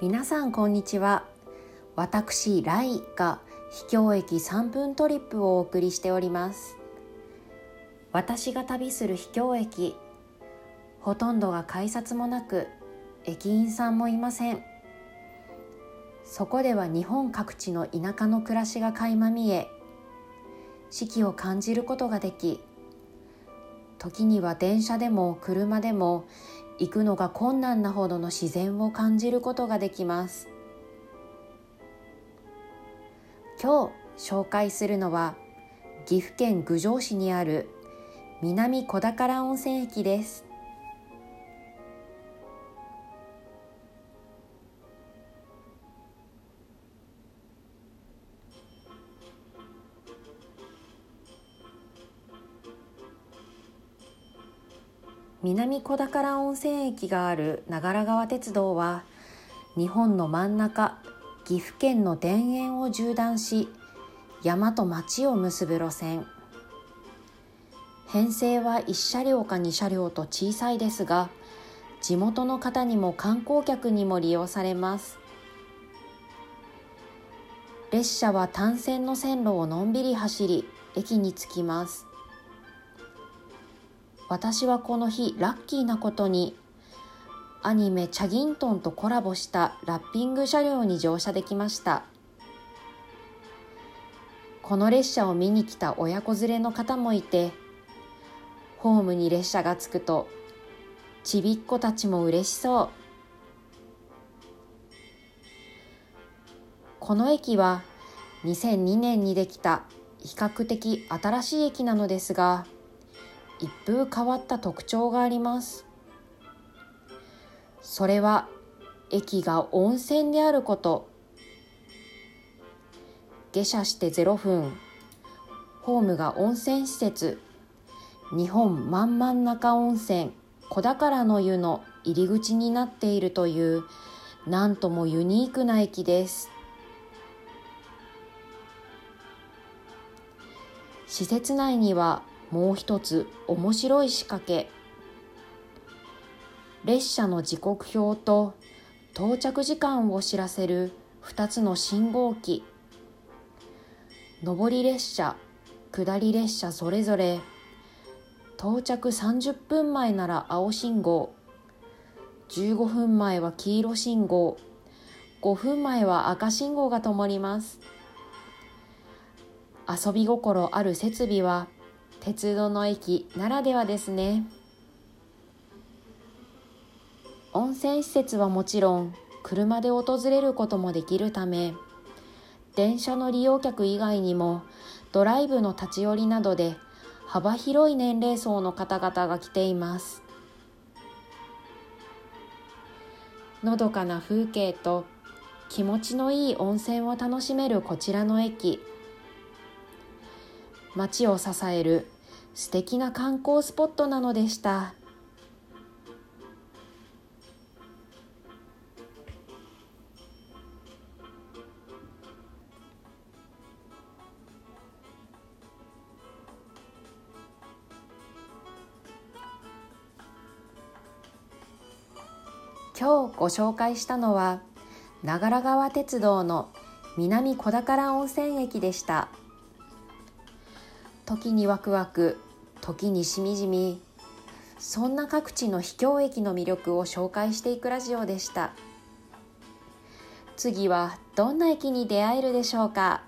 皆さんこんにちは。私ライが秘境駅3分トリップをお送りしております。私が旅する秘境駅ほとんどが改札もなく駅員さんもいません。そこでは日本各地の田舎の暮らしが垣間見え四季を感じることができ時には電車でも車でも行くのが困難なほどの自然を感じることができます。今日紹介するのは岐阜県郡上市にある南小宝温泉駅です。南小宝温泉駅がある長良川鉄道は日本の真ん中岐阜県の田園を縦断し山と町を結ぶ路線。編成は1車両か2車両と小さいですが地元の方にも観光客にも利用されます。列車は単線の線路をのんびり走り駅に着きます。私はこの日ラッキーなことにアニメ「チャギントン」とコラボしたラッピング車両に乗車できました。この列車を見に来た親子連れの方もいてホームに列車が着くとちびっ子たちも嬉しそう。この駅は2002年にできた比較的新しい駅なのですが一風変わった特徴があります。それは駅が温泉であること。下車して0分。ホームが温泉施設。日本まん真ん中温泉。小宝の湯の入り口になっているというなんともユニークな駅です。施設内にはもう一つ面白い仕掛け。列車の時刻表と到着時間を知らせる2つの信号機。上り列車下り列車それぞれ到着30分前なら青信号。15分前は黄色信号。5分前は赤信号が灯ります。遊び心ある設備は鉄道の駅ならではですね。温泉施設はもちろん車で訪れることもできるため電車の利用客以外にもドライブの立ち寄りなどで幅広い年齢層の方々が来ています。のどかな風景と気持ちのいい温泉を楽しめるこちらの駅。街を支える素敵な観光スポットなのでした。今日ご紹介したのは長良川鉄道の南小宝温泉駅でした。時にワクワク時にしみじみそんな各地の秘境駅の魅力を紹介していくラジオでした。次はどんな駅に出会えるでしょうか？